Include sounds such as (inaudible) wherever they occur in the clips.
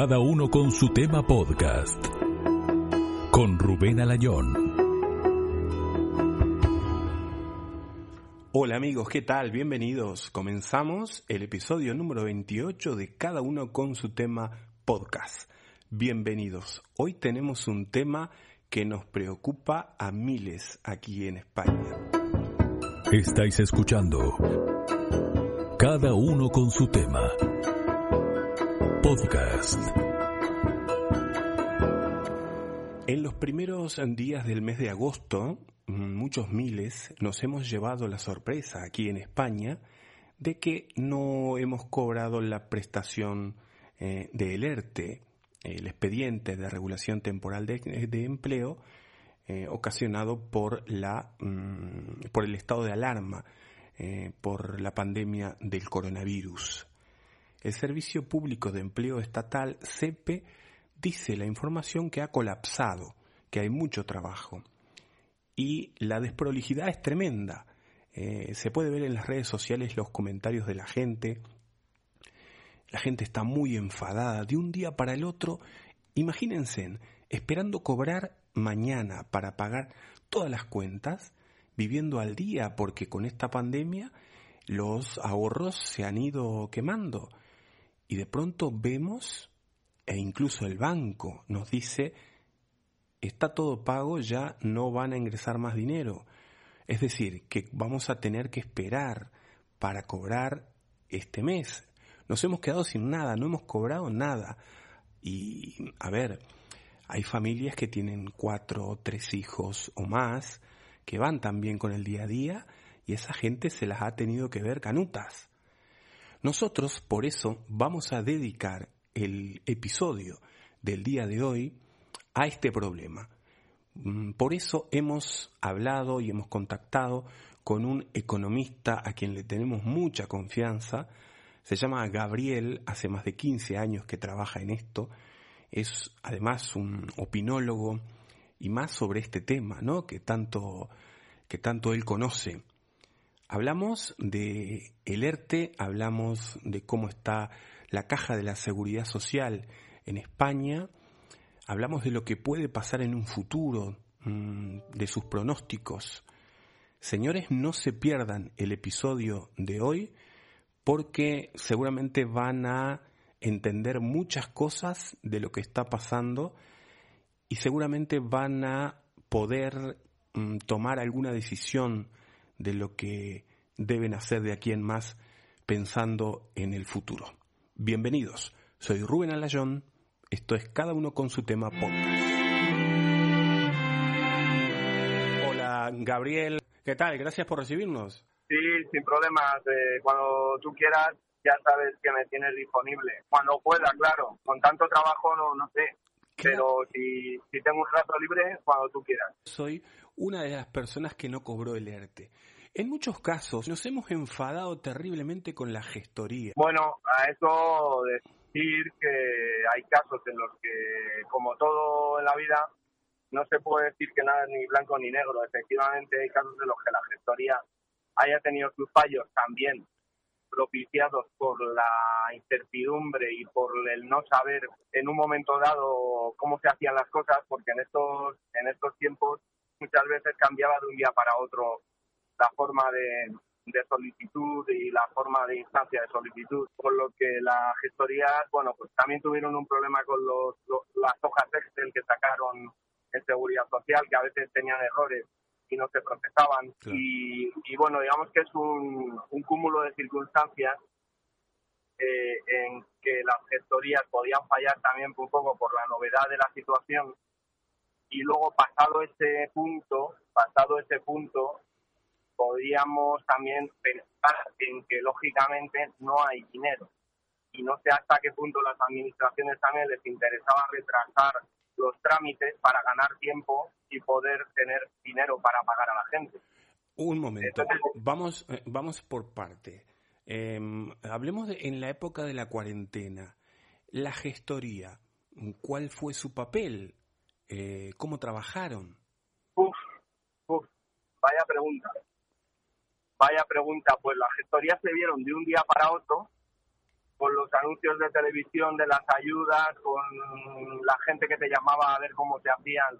Cada uno con su tema podcast. Con Rubén Alayón. Hola amigos, ¿qué tal? Bienvenidos. Comenzamos el episodio número 28 de Cada uno con su tema podcast. Bienvenidos. Hoy tenemos un tema que nos preocupa a miles aquí en España. Estáis escuchando Cada uno con su tema podcast. En los primeros días del mes de agosto, muchos miles nos hemos llevado la sorpresa aquí en España de que no hemos cobrado la prestación eh, de ERTE, el expediente de regulación temporal de, empleo, eh, ocasionado por, la, mm, por el estado de alarma eh, por la pandemia del coronavirus. El Servicio Público de Empleo Estatal, CEPE, dice la información que ha colapsado, que hay mucho trabajo. Y la desprolijidad es tremenda. Eh, se puede ver en las redes sociales los comentarios de la gente. La gente está muy enfadada de un día para el otro. Imagínense, esperando cobrar mañana para pagar todas las cuentas, viviendo al día porque con esta pandemia los ahorros se han ido quemando. Y de pronto vemos, e incluso el banco nos dice, está todo pago, ya no van a ingresar más dinero. Es decir, que vamos a tener que esperar para cobrar este mes. Nos hemos quedado sin nada, no hemos cobrado nada. Y, a ver, hay familias que tienen cuatro o tres hijos o más, que van también con el día a día, y esa gente se las ha tenido que ver canutas. Nosotros, por eso, vamos a dedicar el episodio del día de hoy a este problema. Mm, por eso hemos hablado y hemos contactado con un economista a quien le tenemos mucha confianza. Se llama Gabriel, hace más de 15 años que trabaja en esto. Es además un opinólogo y más sobre este tema, ¿no? Que tanto, que tanto él conoce. Hablamos de el ERTE, hablamos de cómo está la caja de la seguridad social en España, hablamos de lo que puede pasar en un futuro, mm, de sus pronósticos. Señores, no se pierdan el episodio de hoy porque seguramente van a entender muchas cosas de lo que está pasando y seguramente van a poder mm, tomar alguna decisión de lo que deben hacer de aquí en más pensando en el futuro. Bienvenidos, soy Rubén Alayón, esto es Cada uno con su tema podcast. Hola Gabriel, ¿qué tal? Gracias por recibirnos. Sí, sin problemas, eh, cuando tú quieras ya sabes que me tienes disponible. Cuando pueda, claro. Con tanto trabajo no, no sé. Pero si, si tengo un rato libre, cuando tú quieras. Soy una de las personas que no cobró el ERTE. En muchos casos nos hemos enfadado terriblemente con la gestoría. Bueno, a eso decir que hay casos en los que, como todo en la vida, no se puede decir que nada ni blanco ni negro. Efectivamente, hay casos en los que la gestoría haya tenido sus fallos también propiciados por la incertidumbre y por el no saber en un momento dado cómo se hacían las cosas, porque en estos en estos tiempos muchas veces cambiaba de un día para otro la forma de, solicitud y la forma de instancia de solicitud, por lo que la gestoría, bueno, pues también tuvieron un problema con los, las hojas Excel que sacaron en seguridad social, que a veces tenían errores y no se procesaban. Y, bueno, digamos que es un, un cúmulo de circunstancias eh, en que las gestorías podían fallar también un poco por la novedad de la situación y luego pasado ese punto, pasado ese punto, podríamos también pensar en que lógicamente no hay dinero y no sé hasta qué punto las administraciones también les interesaba retrasar los trámites para ganar tiempo y poder tener dinero para pagar a la gente. Un momento, vamos, eh, vamos por parte. Em, hablemos de en la época de la cuarentena. La gestoría, ¿cuál fue su papel? Eh, ¿Cómo trabajaron? Uf, uf, vaya pregunta. Vaya pregunta, pues las gestorías se vieron de un día para otro con los anuncios de televisión de las ayudas, con la gente que te llamaba a ver cómo se hacían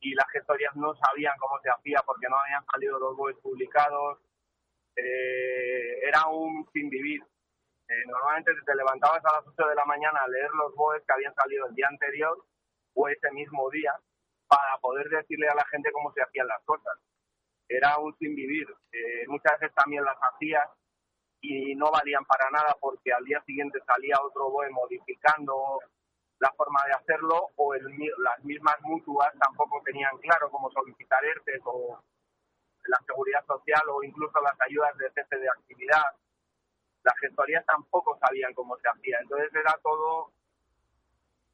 y las gestorías no sabían cómo se hacía porque no habían salido los webs publicados. Eh, era un sin vivir. Eh, normalmente te levantabas a las 8 de la mañana a leer los BOEs que habían salido el día anterior o ese mismo día para poder decirle a la gente cómo se hacían las cosas. Era un sin vivir. Eh, muchas veces también las hacías y no valían para nada porque al día siguiente salía otro BOE modificando la forma de hacerlo o el, las mismas mutuas tampoco tenían claro cómo solicitar ERTES o la seguridad social o incluso las ayudas de cese de actividad. Las gestorías tampoco sabían cómo se hacía. Entonces era todo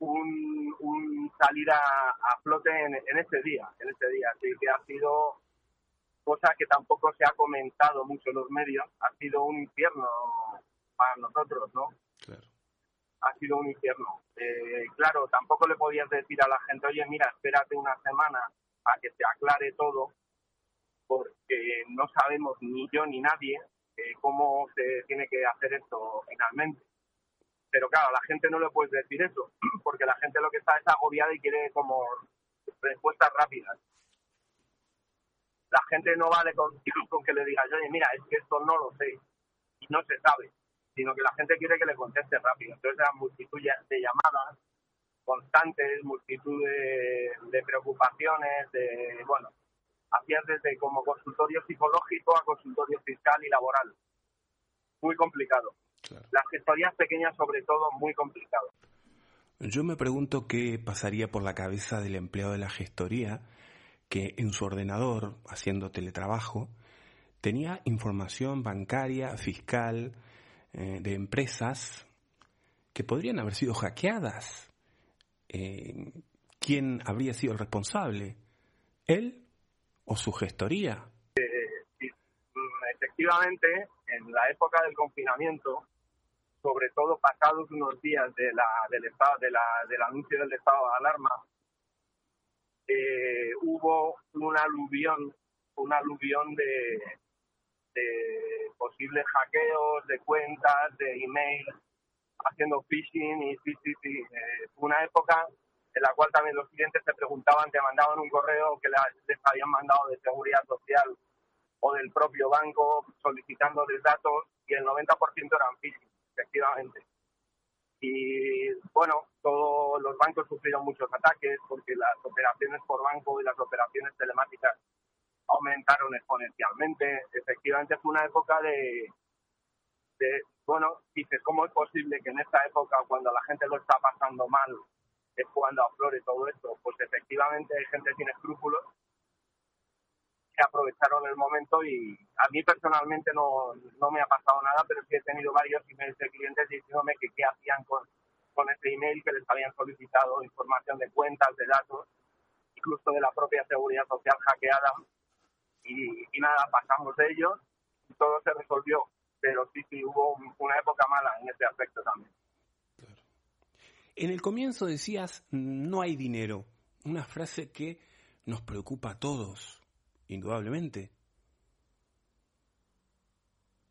un, un salir a, a flote en, en ese día, en ese día. Así que ha sido cosa que tampoco se ha comentado mucho en los medios, ha sido un infierno para nosotros, ¿no? Claro. Ha sido un infierno. Eh, claro, tampoco le podías decir a la gente, oye, mira, espérate una semana a que se aclare todo, porque no sabemos ni yo ni nadie eh, cómo se tiene que hacer esto finalmente. Pero claro, la gente no le puedes decir eso, (clears throat) porque la gente lo que está es agobiada y quiere como respuestas rápidas la gente no vale (clears throat) con, que le digas, oye, mira, es que esto no lo sé y no se sabe, sino que la gente quiere que le conteste rápido. Entonces eran multitud de llamadas constantes, multitud de, preocupaciones, de, bueno, hacías desde como consultorio psicológico a consultorio fiscal y laboral. Muy complicado. Las gestorías pequeñas, sobre todo, muy complicado. Yo me pregunto qué pasaría por la cabeza del empleado de la gestoría que en su ordenador, haciendo teletrabajo, tenía información bancaria, fiscal, eh, de empresas que podrían haber sido hackeadas. Eh, ¿Quién habría sido el responsable? ¿Él o su gestoría? Eh, efectivamente, en la época del confinamiento, sobre todo pasados unos días de la, del, estado, de la, del anuncio del estado de alarma, eh, hubo un aluvión, un aluvión de, posibles hackeos de cuentas, de email, haciendo phishing y sí, sí, sí. Eh, una época en la cual también los clientes se preguntaban, te mandaban un correo que les habían mandado de seguridad social o del propio banco solicitándoles datos y el 90% eran phishing, efectivamente. Y bueno, todos los bancos sufrieron muchos ataques porque las operaciones por banco y las operaciones telemáticas aumentaron exponencialmente. Efectivamente fue una época de, de, bueno, dices, ¿cómo es posible que en esta época, cuando la gente lo está pasando mal, es cuando aflore todo esto? Pues efectivamente hay gente sin escrúpulos que aprovecharon el momento y a mí personalmente no, no me ha pasado nada, pero sí he tenido varios emails de clientes diciéndome que qué hacían con, con ese email que les habían solicitado información de cuentas, de datos, incluso de la propia seguridad social hackeada. Y, nada, pasamos de ellos y todo se resolvió, pero sí, sí, hubo una época mala en ese aspecto también. En el comienzo decías, no hay dinero, una frase que nos preocupa a todos indudablemente.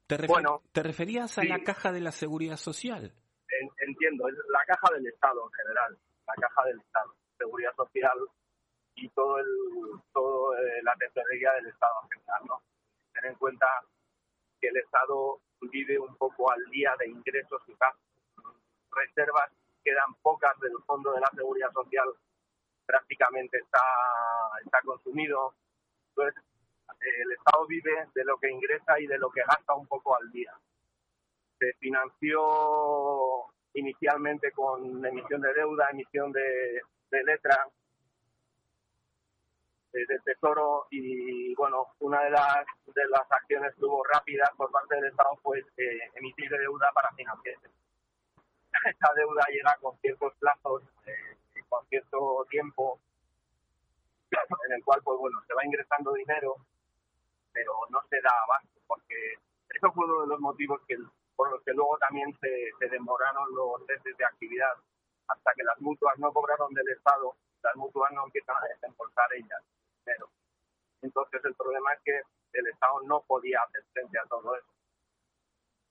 ¿Te, bueno, ¿te referías a la caja de la seguridad social? entiendo, es la caja del Estado en general, la caja del Estado, seguridad social y todo el todo eh, la tesorería del Estado en general, ¿no? Tener en cuenta que el Estado vive un poco al día de ingresos y gastos. Reservas quedan pocas del fondo de la seguridad social, prácticamente está, está consumido. Entonces, el Estado vive de lo que ingresa y de lo que gasta un poco al día. Se financió inicialmente con emisión de deuda, emisión de, letra del Tesoro y bueno, una de las de las acciones que hubo rápidas por parte del Estado fue eh, emitir deuda para financiar. Esta deuda llega con ciertos plazos, eh, con cierto tiempo en el cual pues bueno se va ingresando dinero pero no se da abasto porque eso fue uno de los motivos que por los que luego también se, se demoraron los testes de actividad hasta que las mutuas no cobraron del Estado las mutuas no empiezan a desembolsar ellas pero entonces el problema es que el Estado no podía hacer frente a todo eso.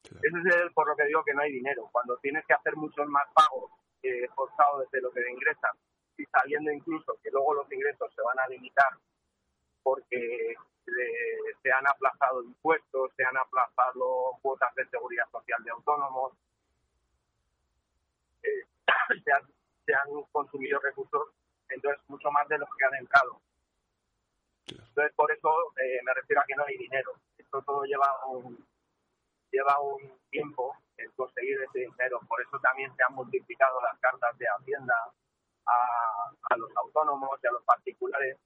Ese es el, por lo que digo que no hay dinero. Cuando tienes que hacer muchos más pagos eh, forzados desde lo que te ingresan y sabiendo incluso que luego los ingresos se van a limitar porque se han aplazado impuestos, se han aplazado cuotas de seguridad social de autónomos, eh, (clears throat) se, han, se, han, consumido recursos, entonces mucho más de los que han entrado. Entonces, por eso eh, me refiero a que no hay dinero. Esto todo lleva un, lleva un tiempo el conseguir ese dinero. Por eso también se han multiplicado las cartas de Hacienda autónomos y a los particulares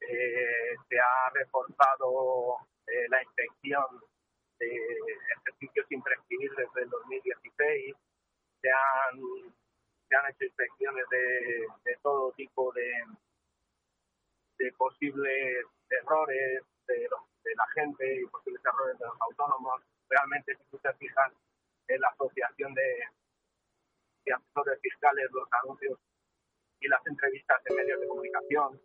eh, se ha reforzado eh, la inspección de ejercicios imprescindibles del 2016, se han, se han hecho inspecciones de, de todo tipo de, de posibles errores de, de, la gente y posibles errores de los autónomos. Realmente, si ustedes fijan en la asociación de, de asesores fiscales, los anuncios y las entrevistas en medios de comunicación,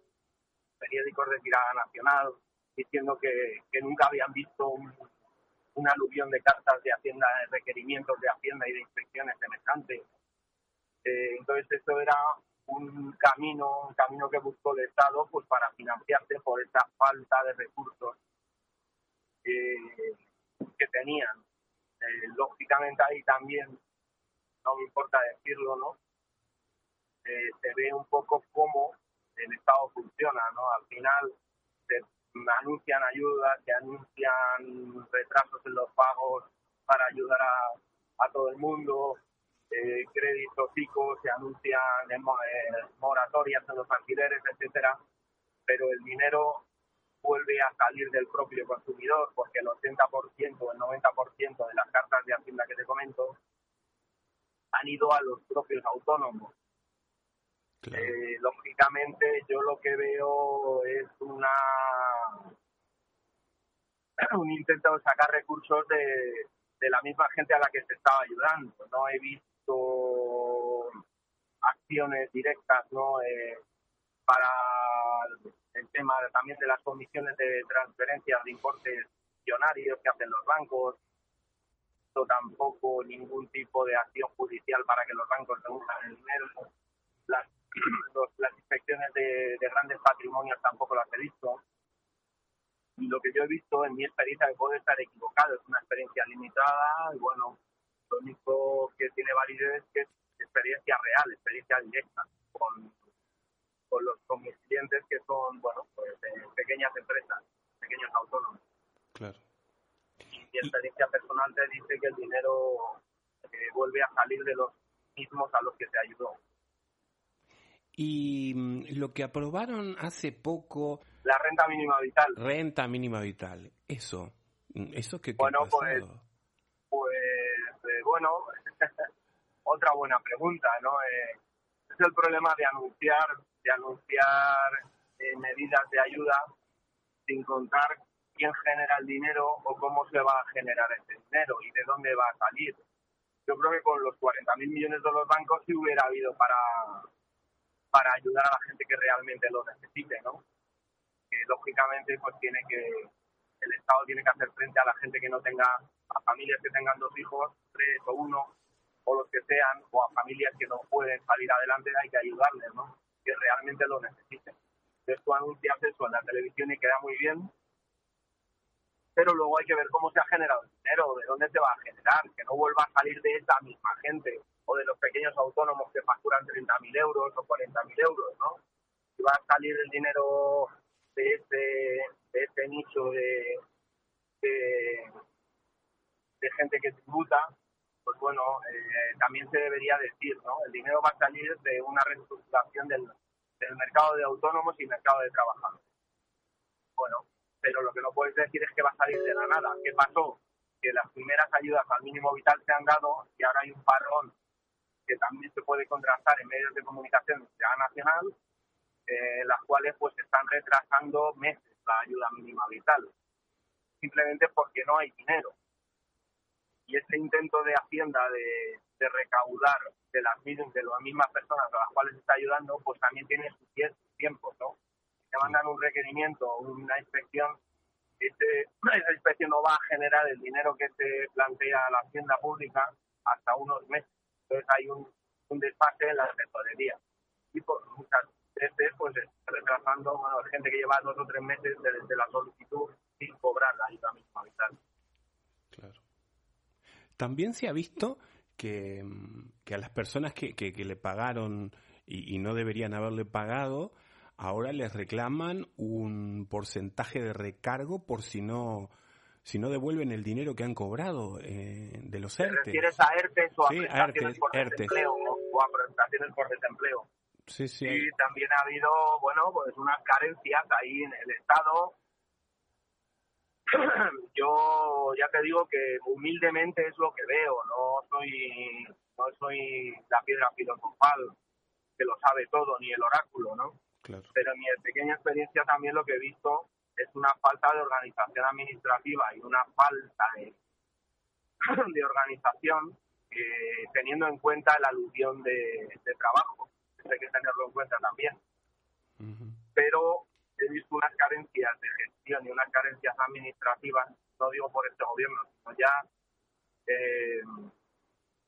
periódicos de tirada nacional diciendo que, nunca habían visto un, aluvión de cartas de Hacienda, de requerimientos de Hacienda y de inspecciones semejantes. Eh, entonces, esto era un camino, un camino que buscó el Estado pues para financiarse por esa falta de recursos que tenían. Eh, lógicamente ahí también, no me importa decirlo, ¿no? Eh, se ve un poco cómo el Estado funciona, ¿no? Al final se anuncian ayudas, se anuncian retrasos en los pagos para ayudar a, todo el mundo, eh, créditos chicos, se anuncian eh, moratorias en los alquileres, etcétera, pero el dinero vuelve a salir del propio consumidor porque el 80% o el 90% de las cartas de Hacienda que te comento han ido a los propios autónomos eh, lógicamente yo lo que veo es una (clears throat) un intento de sacar recursos de, de la misma gente a la que se estaba ayudando. No he visto acciones directas no eh, para el tema también de las comisiones de transferencias de importes millonarios que hacen los bancos. Tampoco ningún tipo de acción judicial para que los bancos devuelvan el dinero. Las las inspecciones de, grandes patrimonios tampoco las he visto. Y lo que yo he visto en mi experiencia, que puede estar equivocado, es una experiencia limitada y bueno, lo único que tiene validez es que es experiencia real, experiencia directa con, con, los, con mis clientes que son, bueno, pues pequeñas empresas, pequeños autónomos. Claro. Y mi experiencia personal te dice que el dinero eh, vuelve a salir de los mismos a los que se ayudó. Y mm, lo que aprobaron hace poco... La renta mínima vital. Renta mínima vital, eso. Mm, ¿Eso qué, bueno, pues, pues eh, bueno, (laughs) otra buena pregunta, ¿no? Eh, es el problema de anunciar, de anunciar eh, medidas de ayuda sin contar quién genera el dinero o cómo se va a generar ese dinero y de dónde va a salir. Yo creo que con los 40.000 millones de los bancos sí hubiera habido para, para ayudar a la gente que realmente lo necesite, ¿no? Que lógicamente pues tiene que el Estado tiene que hacer frente a la gente que no tenga a familias que tengan dos hijos, tres o uno o los que sean o a familias que no pueden salir adelante hay que ayudarles, ¿no? Que realmente lo necesiten. Entonces tú anuncias eso en la televisión y queda muy bien, pero luego hay que ver cómo se ha generado el dinero, de dónde se va a generar, que no vuelva a salir de esa misma gente o de los pequeños autónomos que facturan 30.000 euros o 40.000 euros, ¿no? Si va a salir el dinero de este, de este nicho de, de, gente que tributa, pues bueno, eh, también se debería decir, ¿no? El dinero va a salir de una reestructuración del, del mercado de autónomos y mercado de trabajadores. Bueno, pero lo que no puedes decir es que va a salir de la nada. ¿Qué pasó? Que las primeras ayudas al mínimo vital se han dado y ahora hay un parón que también se puede contrastar en medios de comunicación de nacional, eh, las cuales pues están retrasando meses la ayuda mínima vital, simplemente porque no hay dinero. Y ese intento de Hacienda de, recaudar de las, de las mismas personas a las cuales está ayudando, pues también tiene sus tiempos, ¿no? Se mandan un requerimiento, una inspección este, (clears throat) esa especie no va a generar el dinero que se plantea la hacienda pública hasta unos meses. Entonces hay un, un desfase en la tesorería. Y por muchas veces, pues retrasando, bueno, gente que lleva dos o tres meses desde la solicitud sin cobrar la ayuda misma vital. Claro. También se ha visto que, que a las personas que, que, le pagaron y, y, no deberían haberle pagado, ahora les reclaman un porcentaje de recargo por si no si no devuelven el dinero que han cobrado eh, de los ERTE. ¿Te refieres a ERTE o a sí, prestaciones por desempleo o a prestaciones por desempleo? Sí, sí. Y también ha habido, bueno, pues unas carencias ahí en el Estado. (clears throat) Yo ya te digo que humildemente es lo que veo, no soy no soy la piedra filosofal que lo sabe todo ni el oráculo, ¿no? Pero en mi pequeña experiencia también lo que he visto es una falta de organización administrativa y una falta de, (clears throat) de organización eh, teniendo en cuenta la alusión de, trabajo. hay que tenerlo en cuenta también. Pero he visto unas carencias de gestión y unas carencias administrativas, no digo por este gobierno, sino ya eh,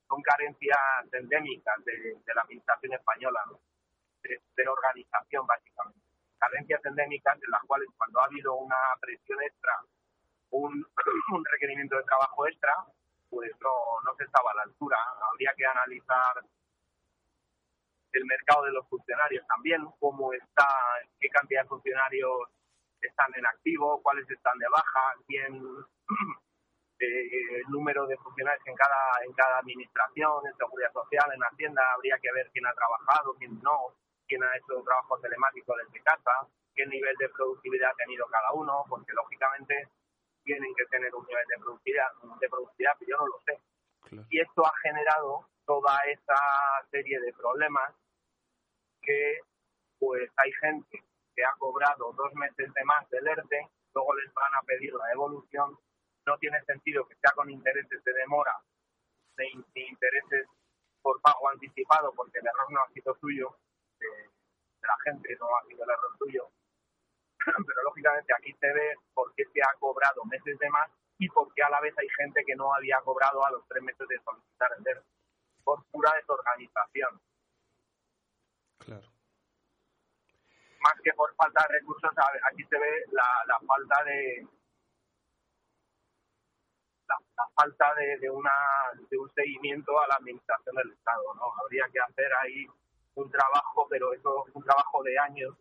son carencias endémicas de, la administración española, de organización básicamente. Carencias endémicas en las cuales cuando ha habido una presión extra, (clears throat) un, requerimiento de trabajo extra, pues no, no se estaba a la altura. Habría que analizar el mercado de los funcionarios también, cómo está, qué cantidad de funcionarios están en activo, cuáles están de baja, quién (clears throat) eh, el número de funcionarios en cada en cada administración, en seguridad social, en Hacienda, habría que ver quién ha trabajado, quién no, quién ha hecho un trabajo telemático desde casa, qué nivel de productividad ha tenido cada uno, porque lógicamente tienen que tener un nivel de productividad, de productividad yo no lo sé. Y esto ha generado toda esa serie de problemas que pues hay gente que ha cobrado dos meses de más del ERTE, luego les van a pedir la devolución, no tiene sentido que sea con intereses de demora, de, de intereses por pago anticipado, porque el error no ha sido suyo, de, la gente, no ha sido el error tuyo. (clears throat) Pero lógicamente aquí se ve por qué se ha cobrado meses de más y por qué a la vez hay gente que no había cobrado a los tres meses de solicitar el DER, por pura desorganización. Claro. Más que por falta de recursos, aquí se ve la, la falta de, la, falta de, de, una, de un seguimiento a la administración del Estado. ¿no? Habría que hacer ahí un trabajo, pero eso es un trabajo de años,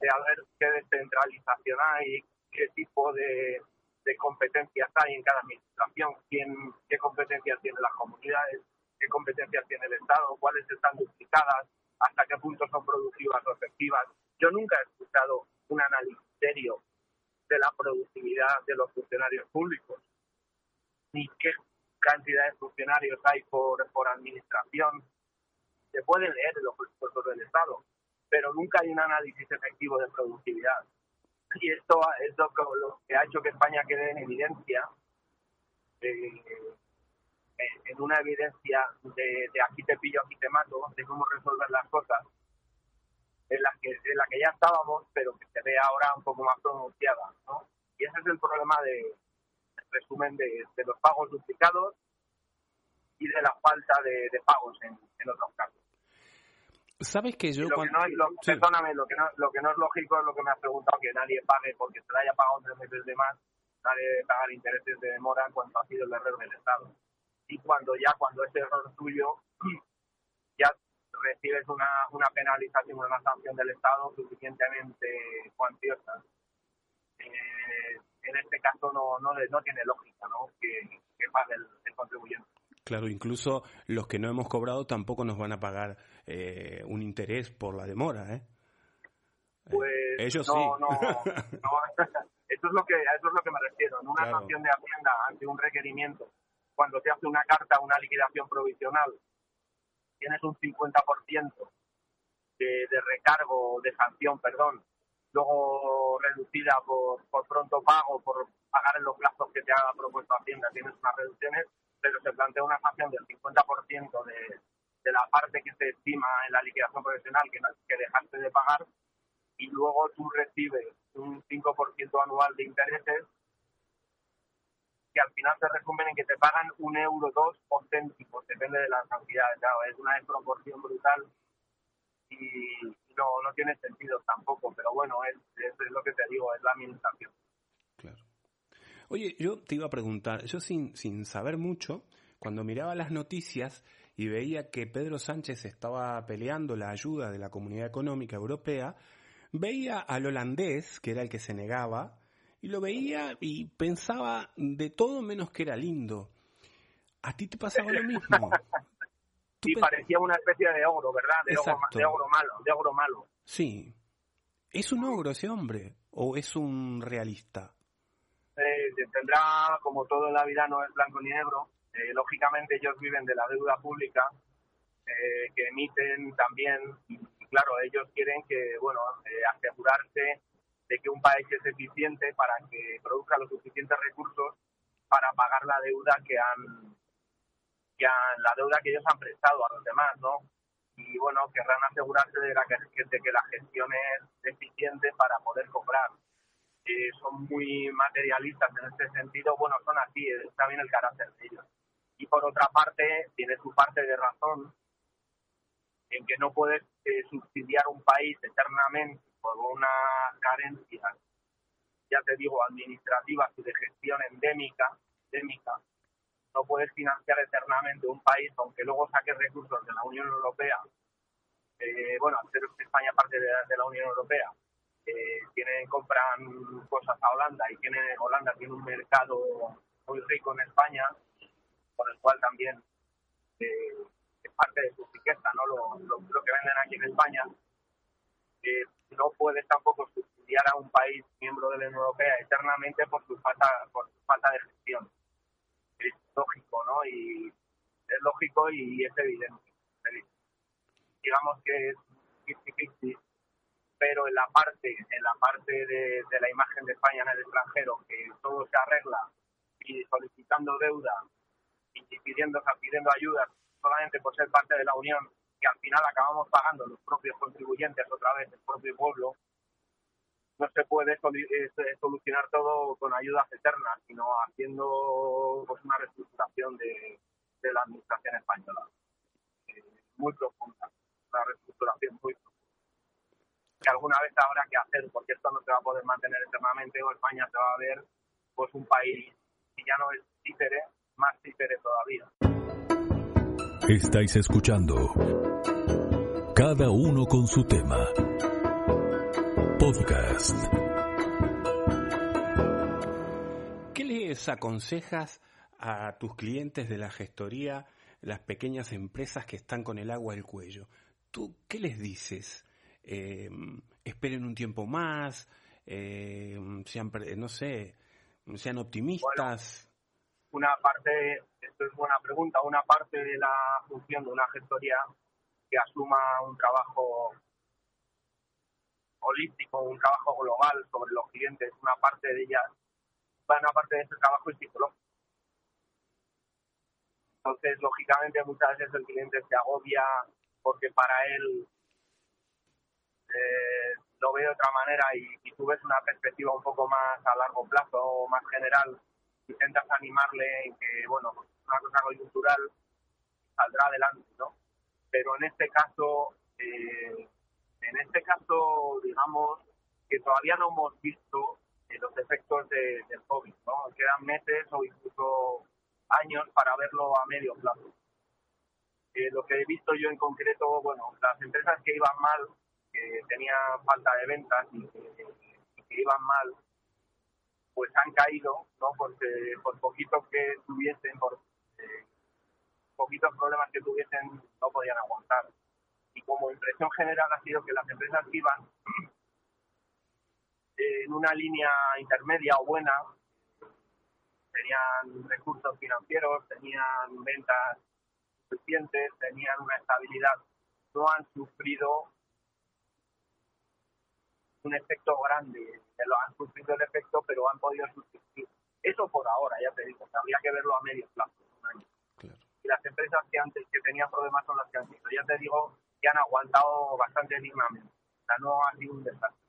de a ver qué descentralización hay, qué tipo de, de competencias hay en cada administración, quién, qué competencias tienen las comunidades, qué competencias tiene el Estado, cuáles están duplicadas, hasta qué punto son productivas o efectivas. Yo nunca he escuchado un análisis serio de la productividad de los funcionarios públicos, ni qué cantidad de funcionarios hay por, por administración, se pueden leer en los presupuestos del Estado, pero nunca hay un análisis efectivo de productividad. Y esto es lo que, ha hecho que España quede en evidencia, eh, en una evidencia de, aquí te pillo, aquí te mato, de cómo resolver las cosas, en la que, en la que ya estábamos, pero que se ve ahora un poco más pronunciada. ¿no? Y ese es el problema de, resumen, de los pagos duplicados y de la falta de, pagos en, otros casos. ¿Sabes que yo lo que no, lo, Perdóname, lo que, no, lo que no es lógico es lo que me has preguntado, que nadie pague porque se le haya pagado tres meses de más, nadie debe pagar intereses de demora en cuanto ha sido el error del Estado. Y cuando ya, cuando ese error tuyo, (clears throat) ya recibes una, una penalización, una sanción del Estado suficientemente cuantiosa. Eh, en este caso no, no, no tiene lógica ¿no? que, pague el contribuyente. Claro, incluso los que no hemos cobrado tampoco nos van a pagar eh, un interés por la demora, ¿eh? Pues ellos no, sí. No, (laughs) Eso es lo que eso es lo que me refiero. En una sanción de Hacienda ante un requerimiento, cuando se hace una carta, una liquidación provisional, tienes un 50% de, de recargo, de sanción, perdón, luego reducida por, por pronto pago, por pagar en los plazos que te ha propuesto Hacienda, tienes unas reducciones pero se plantea una sanción del 50% de, de la parte que se estima en la liquidación profesional que, que dejaste de pagar y luego tú recibes un 5% anual de intereses que al final se resumen en que te pagan un euro, dos o céntimos, depende de las cantidades. Claro, es una desproporción brutal y no, no tiene sentido tampoco, pero bueno, es, es, lo que te digo, es la administración. Claro. Oye, yo te iba a preguntar, yo sin, sin saber mucho, cuando miraba las noticias y veía que Pedro Sánchez estaba peleando la ayuda de la Comunidad Económica Europea, veía al holandés, que era el que se negaba, y lo veía y pensaba de todo menos que era lindo. ¿A ti te pasaba lo mismo? (laughs) sí, parecía una especie de ogro, ¿verdad? De, ogro, malo, de ogro malo. Sí. ¿Es un ogro ese hombre o es un realista? Eh, tendrá, como todo en la vida, no es blanco ni negro. Eh, lógicamente ellos viven de la deuda pública eh, que emiten también. Y, claro, ellos quieren que, bueno, asegurarse de que un país es eficiente para que produzca los suficientes recursos para pagar la deuda que han, que han la deuda que ellos han prestado a los demás, ¿no? Y bueno, querrán asegurarse de, la que, de que la gestión es eficiente para poder cobrar. Eh, son muy materialistas en este sentido, bueno, son así, está bien el carácter de ellos. Y por otra parte, tiene su parte de razón en que no puedes eh, subsidiar un país eternamente por una carencia, ya te digo, administrativa y de gestión endémica, endémica, no puedes financiar eternamente un país, aunque luego saques recursos de la Unión Europea, eh, bueno, hacer España parte de, la Unión Europea, eh, tienen, compran cosas a Holanda y tiene, Holanda tiene un mercado muy rico en España, por el cual también eh, es parte de su riqueza, ¿no? Lo, lo, que venden aquí en España. Eh, no puedes tampoco subsidiar a un país miembro de la Unión Europea eternamente por su falta, por su falta de gestión. Es lógico, ¿no? Y es lógico y es evidente. Digamos que es 50 pero en la parte, en la parte de, de, la imagen de España en el extranjero, que todo se arregla y solicitando deuda y pidiendo, pidiendo ayuda solamente por ser parte de la Unión que al final acabamos pagando los propios contribuyentes otra vez, el propio pueblo, no se puede eh, solucionar todo con ayudas eternas, sino haciendo pues, una reestructuración de, la administración española. Eh, muy profunda, una reestructuración muy profunda. Que alguna vez habrá que hacer, porque esto no se va a poder mantener eternamente, o España se va a ver pues un país que ya no es títere, más títere todavía. Estáis escuchando Cada uno con su tema. Podcast. ¿Qué les aconsejas a tus clientes de la gestoría, las pequeñas empresas que están con el agua al cuello? ¿Tú qué les dices? Eh, esperen un tiempo más, eh, sean, no sé, sean optimistas. Una parte es buena pregunta. Una parte de la función de una gestoría que asuma un trabajo holístico, un trabajo global sobre los clientes, una parte de ella, una parte de ese trabajo es psicológico. Entonces, lógicamente, muchas veces el cliente se agobia porque para él eh, lo ve de otra manera y, y tú ves una perspectiva un poco más a largo plazo o más general, intentas animarle en que, bueno, una cosa coyuntural, saldrá adelante, ¿no? Pero en este caso, eh, en este caso, digamos que todavía no hemos visto eh, los efectos de, del COVID, ¿no? Quedan meses o incluso años para verlo a medio plazo. Eh, lo que he visto yo en concreto, bueno, las empresas que iban mal, que tenían falta de ventas y que, iban mal, pues han caído, ¿no? Porque por poquito que tuviesen, por poquitos problemas que tuviesen no podían aguantar. Y como impresión general ha sido que las empresas que iban (clears throat) en una línea intermedia o buena, tenían recursos financieros, tenían ventas suficientes, tenían una estabilidad, no han sufrido un efecto grande, lo han sufrido el efecto, pero han podido sustituir. Eso por ahora, ya te digo, habría que verlo a medio plazo y las empresas que antes que tenían problemas son las que han sido. Ya te digo que han aguantado bastante dignamente. O sea, no ha sido un desastre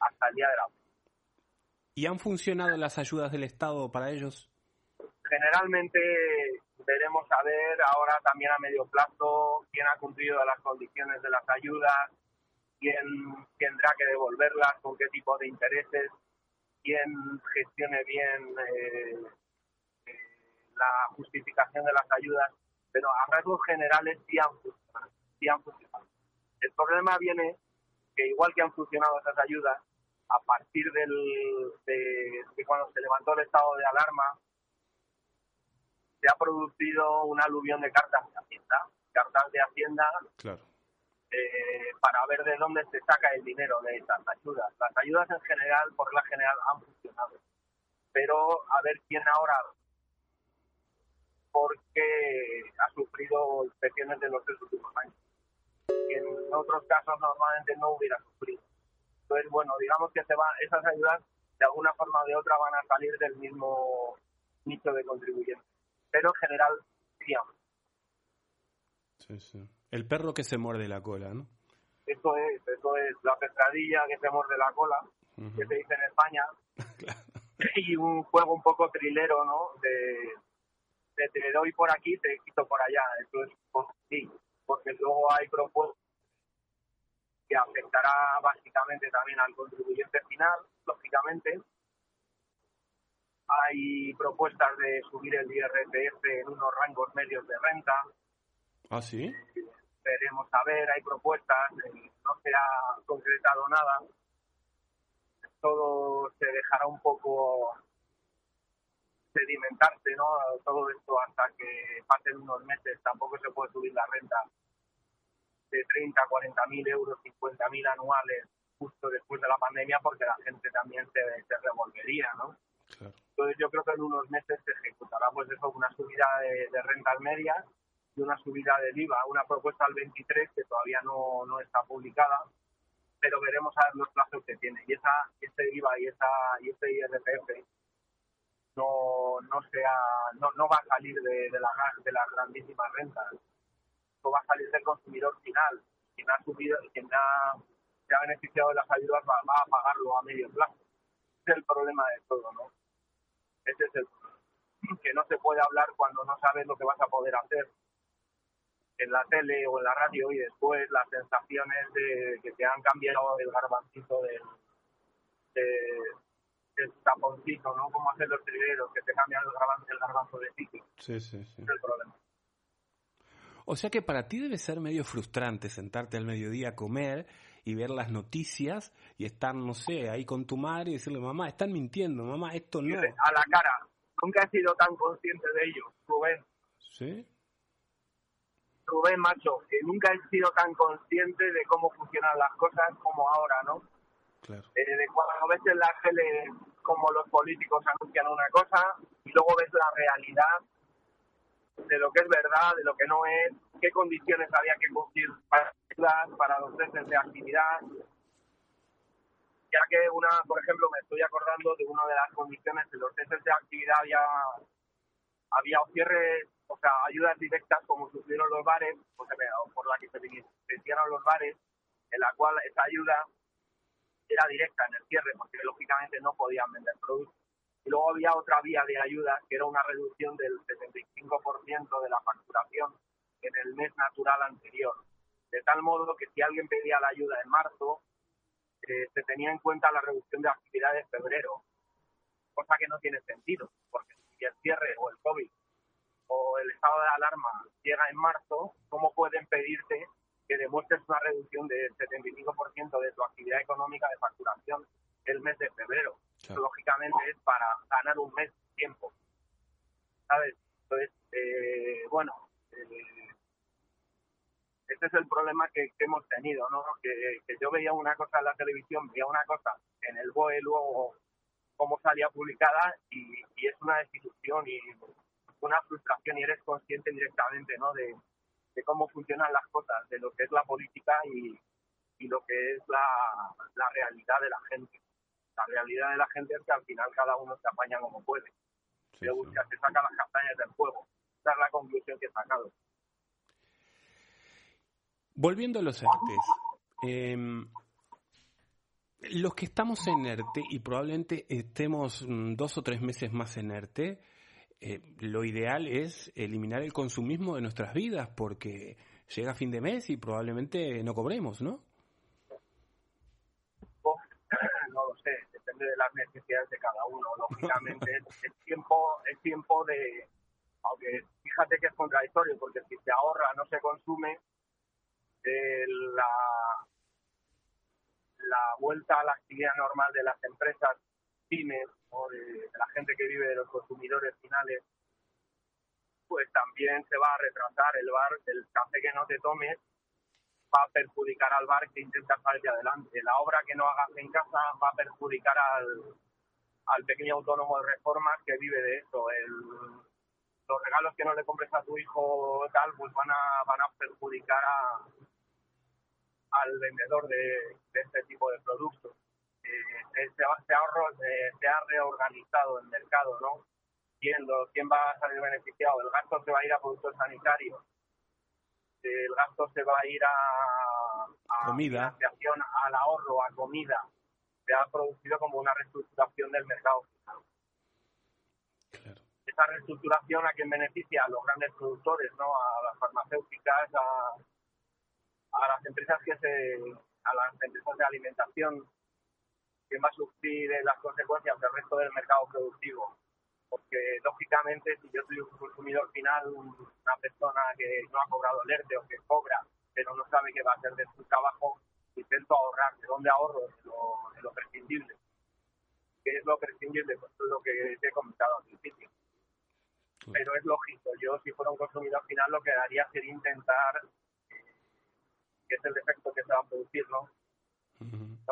hasta el día de la ¿Y han funcionado las ayudas del Estado para ellos? Generalmente veremos a ver ahora también a medio plazo quién ha cumplido las condiciones de las ayudas, quién tendrá que devolverlas, con qué tipo de intereses, quién gestione bien eh, la justificación de las ayudas, pero a rasgos generales sí han funcionado. Sí han. El problema viene que igual que han funcionado esas ayudas, a partir del, de, cuando se levantó el estado de alarma, se ha producido un aluvión de cartas de Hacienda, cartas de Hacienda eh, para ver de dónde se saca el dinero de esas ayudas. Las ayudas en general, por la general, han funcionado, pero a ver quién ahora porque ha sufrido inspecciones de los tres últimos años. En otros casos normalmente no hubiera sufrido. Entonces, bueno, digamos que se va, esas ayudas de alguna forma o de otra van a salir del mismo nicho de contribuyentes. Pero en general, digamos. Sí, sí. El perro que se muerde la cola, ¿no? Eso es, eso es la pescadilla que se muerde la cola, que se dice en España. (laughs) (laughs) Y un juego un poco trilero, ¿no? De, te doy por aquí, te quito por allá. Eso es sí, porque luego hay propuestas que afectará básicamente también al contribuyente final, lógicamente. Hay propuestas de subir el IRPF en unos rangos medios de renta. ¿Ah, sí? Veremos a ver, hay propuestas, eh, no se ha concretado nada. Todo se dejará un poco sedimentarse, ¿no? Todo esto hasta que pasen unos meses. Tampoco se puede subir la renta de 30, 40 mil euros, 50 mil anuales justo después de la pandemia porque la gente también se, se revolvería, ¿no? Entonces yo creo que en unos meses se ejecutará pues eso, una subida de, de rentas medias y una subida del IVA, una propuesta al 23 que todavía no, no está publicada, pero veremos a ver los plazos que tiene. Y esa, ese IVA y esa y ese IRPF no, no, sea, no, no va a salir de, de, la, de las grandísimas rentas. No va a salir del consumidor final. Quien ha subido, quien ha, se ha beneficiado de las ayudas va, a pagarlo a medio plazo. Ese es el problema de todo, ¿no? Ese es el que no se puede hablar cuando no sabes lo que vas a poder hacer en la tele o en la radio y después las sensaciones de que te han cambiado el garbancito del, de, taponcito, ¿no? Como hacen los trileros, que te cambian el garbanzo, el garbanzo de sitio. Sí, sí, sí. Es el problema. O sea que para ti debe ser medio frustrante sentarte al mediodía a comer y ver las noticias y estar, no sé, ahí con tu madre y decirle, mamá, están mintiendo, mamá, esto no. A la cara. Nunca he sido tan consciente de ello, Rubén. ¿Sí? Rubén, macho, que nunca he sido tan consciente de cómo funcionan las cosas como ahora, ¿no? Claro. Eh, de cuando ves en la tele como los políticos anuncian una cosa y luego ves la realidad de lo que es verdad, de lo que no es, qué condiciones había que cumplir para, para los meses de actividad. Ya que una, por ejemplo, me estoy acordando de una de las condiciones de los meses de actividad había, había cierres, o sea, ayudas directas como sufrieron los bares, o sea, por la que se hicieron los bares, en la cual esa ayuda era directa en el cierre porque lógicamente no podían vender productos. Y luego había otra vía de ayuda que era una reducción del 75% de la facturación en el mes natural anterior. De tal modo que si alguien pedía la ayuda en marzo, eh, se tenía en cuenta la reducción de actividad de febrero, cosa que no tiene sentido, porque si el cierre o el COVID o el estado de alarma llega en marzo, ¿cómo pueden pedirte que demuestres una reducción del 75% de tu actividad económica de facturación el mes de febrero. Lógicamente es para ganar un mes de tiempo. ¿Sabes? Entonces, eh, bueno, eh, este es el problema que, hemos tenido, ¿no? Que, yo veía una cosa en la televisión, veía una cosa en el BOE, luego cómo salía publicada y, y es una y una frustración y eres consciente directamente, ¿no? De, de cómo funcionan las cosas, de lo que es la política y, y lo que es la, la, realidad de la gente. La realidad de la gente es que al final cada uno se apaña como puede. se, busca, se saca las castañas del fuego. Esa es la conclusión que he sacado. Volviendo a los ERTES, em, los que estamos en ERTE y probablemente estemos mm, dos o tres meses más en ERTE, eh, lo ideal es eliminar el consumismo de nuestras vidas porque llega fin de mes y probablemente no cobremos, ¿no? No lo sé, depende de las necesidades de cada uno. Lógicamente, (laughs) es tiempo, es tiempo de, aunque fíjate que es contradictorio porque si se ahorra no se consume, eh, la, la vuelta a la actividad normal de las empresas pymes o de, la gente que vive de los consumidores finales, pues también se va a retrasar el bar, el café que no te tomes va a perjudicar al bar que intenta salir adelante. La obra que no hagas en casa va a perjudicar al, pequeño autónomo de reformas que vive de eso. Los regalos que no le compres a tu hijo tal, pues van a, van a perjudicar al vendedor de, este tipo de productos. Eh, se, ahorro, se, ha reorganizado el mercado, ¿no? ¿Quién, ¿Quién va a salir beneficiado? El gasto se va a ir a productos sanitarios, el gasto se va a ir a, a comida, al ahorro, a comida. Se ha producido como una reestructuración del mercado Esa reestructuración a quien beneficia a los grandes productores, ¿no? A las farmacéuticas, a, a las empresas que se, a las empresas de alimentación, que va a sufrir las consecuencias del resto del mercado productivo. Porque, lógicamente, si yo soy un consumidor final, una persona que no ha cobrado alerta o que cobra, pero no sabe qué va a hacer de su trabajo, intento ahorrar. ¿De dónde ahorro? De lo, de lo prescindible. ¿Qué es lo prescindible? Pues es lo que te he comentado al principio. Pero es lógico, yo si fuera un consumidor final lo que haría sería intentar que es el efecto que se va a producir, ¿no?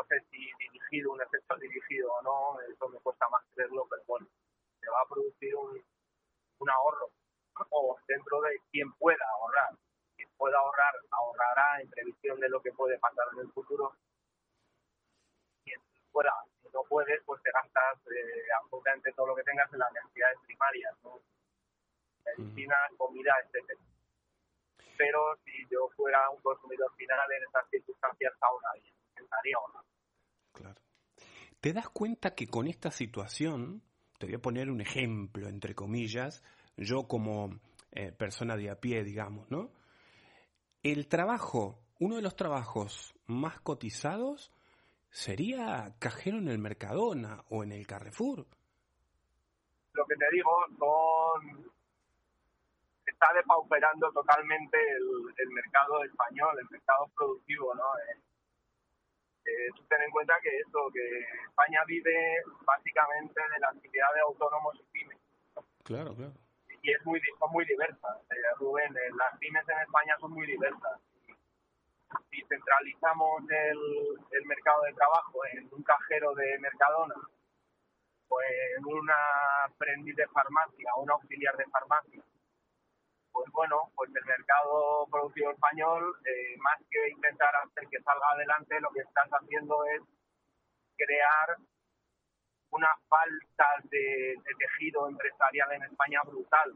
Sé si dirigido, un efecto dirigido o no, eso me cuesta más creerlo, pero bueno, se va a producir un, un ahorro, o dentro de quien pueda ahorrar. Quien pueda ahorrar, ahorrará en previsión de lo que puede pasar en el futuro. Quien pueda, si no puedes, pues te gastas eh, absolutamente todo lo que tengas en las necesidades primarias, ¿no? Medicina, comida, etcétera pero si yo fuera un consumidor final en esas circunstancias ahora intentaría ahorrar. Claro. ¿Te das cuenta que con esta situación, te voy a poner un ejemplo, entre comillas, yo como eh, persona de a pie, digamos, ¿no? El trabajo, uno de los trabajos más cotizados sería cajero en el Mercadona o en el Carrefour. Lo que te digo son está depauperando totalmente el, mercado español, el mercado productivo, ¿no? Eh, eh, tú ten en cuenta que eso, que España vive básicamente de la actividad de autónomos y pymes. Claro, claro. Y es muy, son muy diversas, eh, Rubén. las pymes en España son muy diversas. Si centralizamos el, el mercado de trabajo en un cajero de Mercadona, pues en una aprendiz de farmacia, un auxiliar de farmacia, pues bueno, pues el mercado productivo español, eh, más que intentar hacer que salga adelante, lo que estás haciendo es crear una falta de, tejido empresarial en España brutal.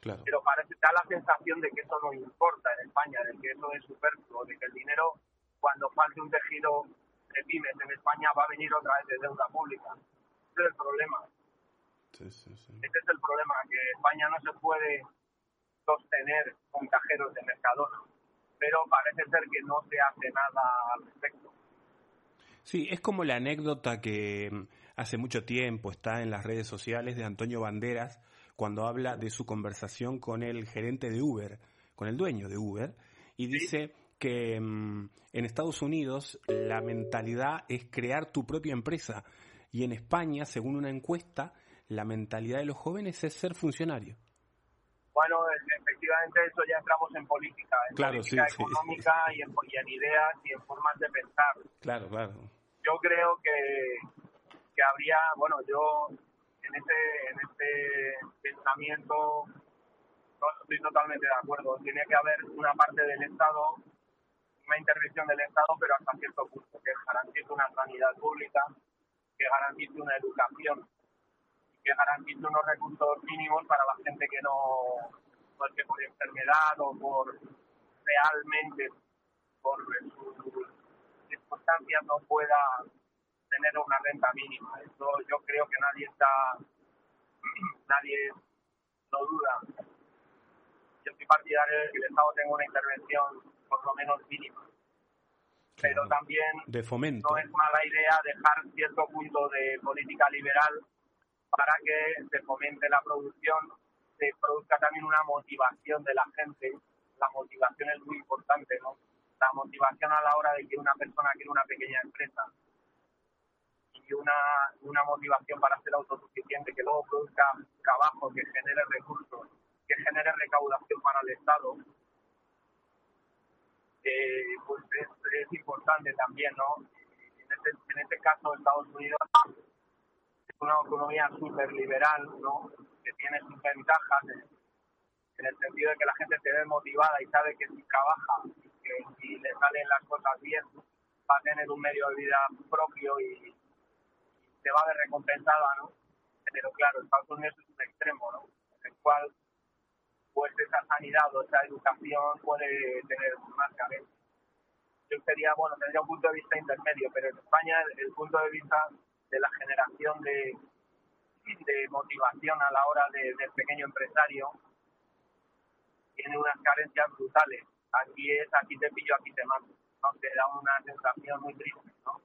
Pero parece, da la sensación de que eso no importa en España, de que eso es superfluo, de que el dinero, cuando falte un tejido de pymes en España, va a venir otra vez de deuda pública. Ese es el problema. Sí, sí, sí. Ese es el problema, que España no se puede sostener con cajeros de Mercadona, pero parece ser que no se hace nada al respecto. Sí, es como la anécdota que mm, hace mucho tiempo está en las redes sociales de Antonio Banderas cuando habla de su conversación con el gerente de Uber, con el dueño de Uber, y dice que mm, en Estados Unidos la mentalidad es crear tu propia empresa y en España, según una encuesta, la mentalidad de los jóvenes es ser funcionario. Bueno, efectivamente eso ya entramos en política, en política económica Y, en, ideas y en formas de pensar. Claro, claro. Yo creo que, que habría, bueno, yo en este, en este pensamiento no estoy totalmente de acuerdo. Tiene que haber una parte del Estado, una intervención del Estado, pero hasta cierto punto, que garantice una sanidad pública, que garantice una educación que garantice unos recursos mínimos para la gente que no, pues que por enfermedad o por realmente por sus circunstancias no pueda tener una renta mínima. Eso yo creo que nadie está, (clears throat) nadie lo duda. Yo soy partidario de que el Estado tenga una intervención por lo menos mínima. Pero también de fomento. no es mala idea dejar cierto punto de política liberal para que se fomente la producción, se produzca también una motivación de la gente. La motivación es muy importante, ¿no? La motivación a la hora de que una persona quiere una pequeña empresa y una, una motivación para ser autosuficiente, que luego produzca trabajo, que genere recursos, que genere recaudación para el Estado, eh, pues es, importante también, ¿no? En este, en este caso, Estados Unidos una economía súper liberal, ¿no? Que tiene sus ventajas en el sentido de que la gente se ve motivada y sabe que si trabaja y que si le salen las cosas bien, va a tener un medio de vida propio y, se va a ver recompensada, ¿no? Pero claro, Estados Unidos es un extremo, ¿no? En el cual, pues esa sanidad o esa educación puede tener más cabeza. Yo sería, bueno, tendría un punto de vista intermedio, pero en España el, el punto de vista de la generación de, de motivación a la hora de, del pequeño empresario tiene unas carencias brutales. Aquí es, aquí te pillo, aquí te mato. ¿no? Te da una sensación muy triste, ¿no?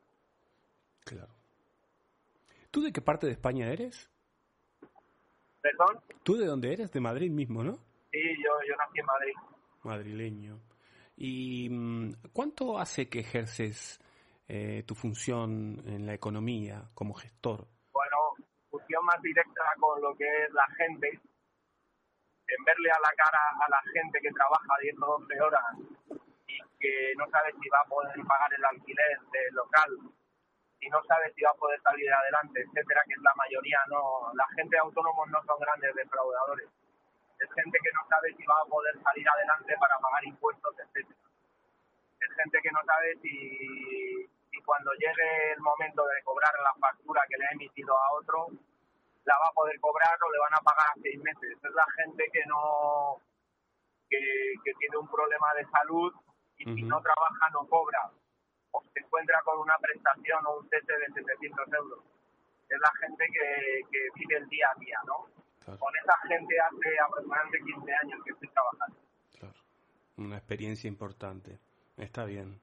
Claro. ¿Tú de qué parte de España eres? ¿Perdón? ¿Tú de dónde eres? De Madrid mismo, ¿no? Sí, yo, yo nací en Madrid. Madrileño. ¿Y mm, cuánto hace que ejerces eh, tu función en la economía como gestor? Bueno, función más directa con lo que es la gente, en verle a la cara a la gente que trabaja 10 o 12 horas y que no sabe si va a poder pagar el alquiler del local, y no sabe si va a poder salir adelante, etcétera, que es la mayoría, no, la gente de autónomos no son grandes defraudadores. Es gente que no sabe si va a poder salir adelante para pagar impuestos, etcétera. Es gente que no sabe si, cuando llegue el momento de cobrar la factura que le ha emitido a otro, la va a poder cobrar o le van a pagar a seis meses. Es la gente que no que, que tiene un problema de salud y si no trabaja no cobra o se encuentra con una prestación o un cese de 700 euros. Es la gente que, que vive el día a día, ¿no? Claro. Con esa gente hace aproximadamente 15 años que estoy trabajando. Claro. Una experiencia importante. Está bien.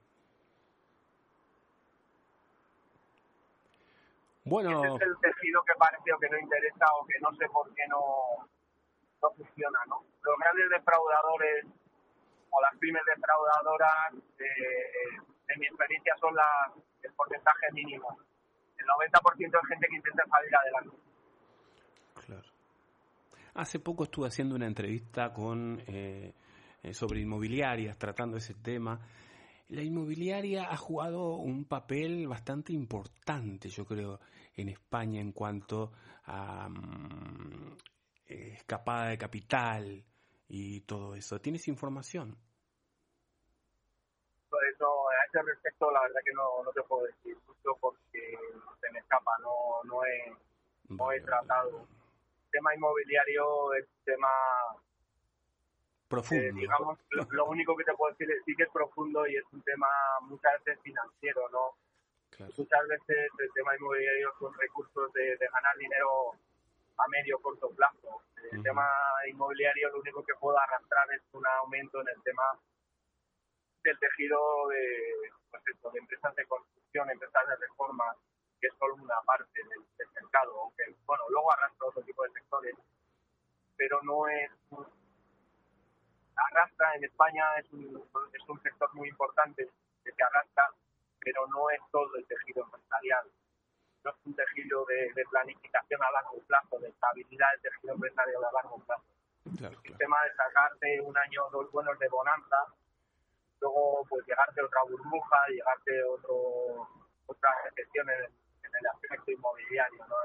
Bueno, Ese es el tejido que parece o que no interesa o que no sé por qué no, no funciona, ¿no? Los grandes defraudadores o las pymes defraudadoras, eh, en mi experiencia, son las, el porcentaje mínimo. El 90% de gente que intenta salir adelante. claro. Hace poco estuve haciendo una entrevista con eh, eh, sobre inmobiliarias, tratando ese tema. La inmobiliaria ha jugado un papel bastante importante, yo creo, en España en cuanto a mm, escapada de capital y todo eso. ¿Tienes información? Por eso, a ese respecto, la verdad que no, no te puedo decir mucho porque se me escapa, no, no, he, no he Vale, tratado. El tema inmobiliario es tema Profundo. Eh, digamos, lo, lo único que te puedo decir es sí que es profundo y es un tema muchas veces financiero, ¿no? Claro. Muchas veces el tema inmobiliario son recursos de, de ganar dinero a medio o corto plazo. El tema inmobiliario lo único que puedo arrastrar es un aumento en el tema del tejido de, pues esto, de empresas de construcción, empresas de reforma, que es solo una parte del, del mercado, aunque, bueno, luego arrastra otro tipo de sectores, pero no es un- arrastra en España es un, es un sector muy importante que se arrastra, pero no es todo el tejido empresarial. No es un tejido de, de planificación a largo plazo, de estabilidad del tejido empresarial a largo plazo. Claro, El claro. tema de sacarte un año o dos buenos de bonanza, luego pues llegarte otra burbuja, llegarte otro, otra recesión en, en el aspecto inmobiliario. ¿no?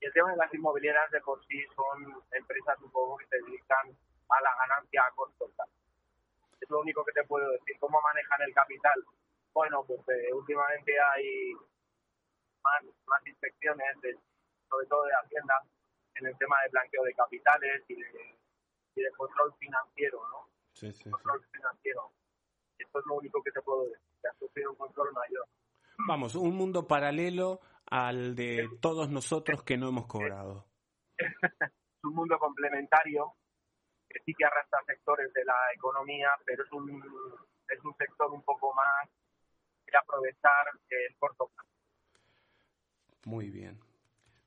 Y el tema de las inmobiliarias de por sí son empresas un poco que se dedican a la ganancia a corto plazo. Es lo único que te puedo decir. ¿Cómo manejan el capital? Bueno, pues eh, últimamente hay más, más inspecciones, de- sobre todo de Hacienda, en el tema de blanqueo de capitales y de, y de control financiero, ¿no? Sí, sí, sí. Control financiero. Esto es lo único que te puedo decir, que ha sufrido un control mayor. Vamos, un mundo paralelo al de todos nosotros que no hemos cobrado. (laughs) es un mundo complementario que sí que arrastra sectores de la economía, pero es un, es un sector un poco más aprovechar el corto plazo. Muy bien.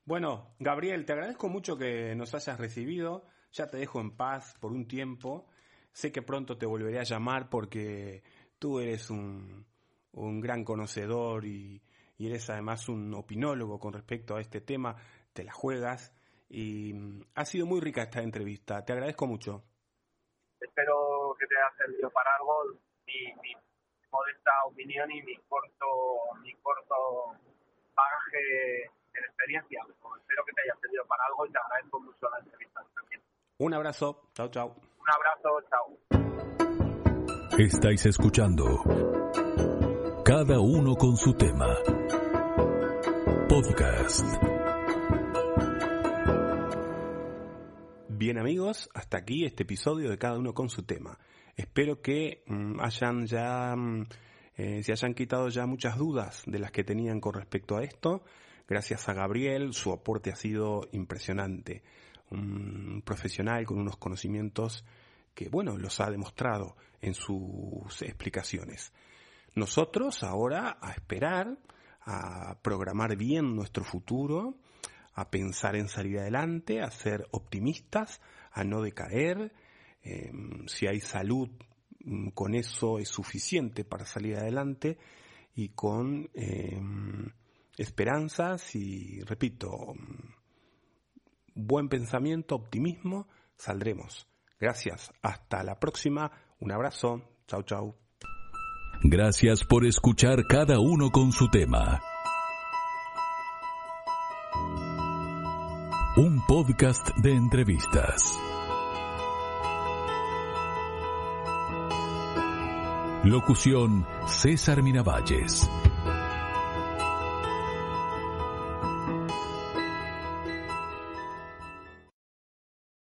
Bueno, Gabriel, te agradezco mucho que nos hayas recibido. Ya te dejo en paz por un tiempo. Sé que pronto te volveré a llamar porque tú eres un, un gran conocedor y, y eres además un opinólogo con respecto a este tema. Te la juegas y mm, ha sido muy rica esta entrevista. Te agradezco mucho. Espero que te haya servido para algo modesta opinión y mi corto, mi corto bagaje en experiencia. Espero que te haya servido para algo y te agradezco mucho la entrevista también. Un abrazo. Chao, chao. Un abrazo. Chao. Estáis escuchando Cada uno con su tema. Podcast. Bien amigos, hasta aquí este episodio de cada uno con su tema. Espero que mm, hayan ya mm, eh, se hayan quitado ya muchas dudas de las que tenían con respecto a esto. Gracias a Gabriel, su aporte ha sido impresionante. Un profesional con unos conocimientos que, bueno, los ha demostrado en sus explicaciones. Nosotros ahora a esperar, a programar bien nuestro futuro, a pensar en salir adelante, a ser optimistas, a no decaer. Em, si hay salud, mm, con eso es suficiente para salir adelante y con em, esperanzas y, repito, mm, buen pensamiento, optimismo, saldremos. Gracias. Hasta la próxima. Un abrazo. Chau, chau. Gracias por escuchar cada uno con su tema. Podcast de entrevistas. Locución César Miravalles.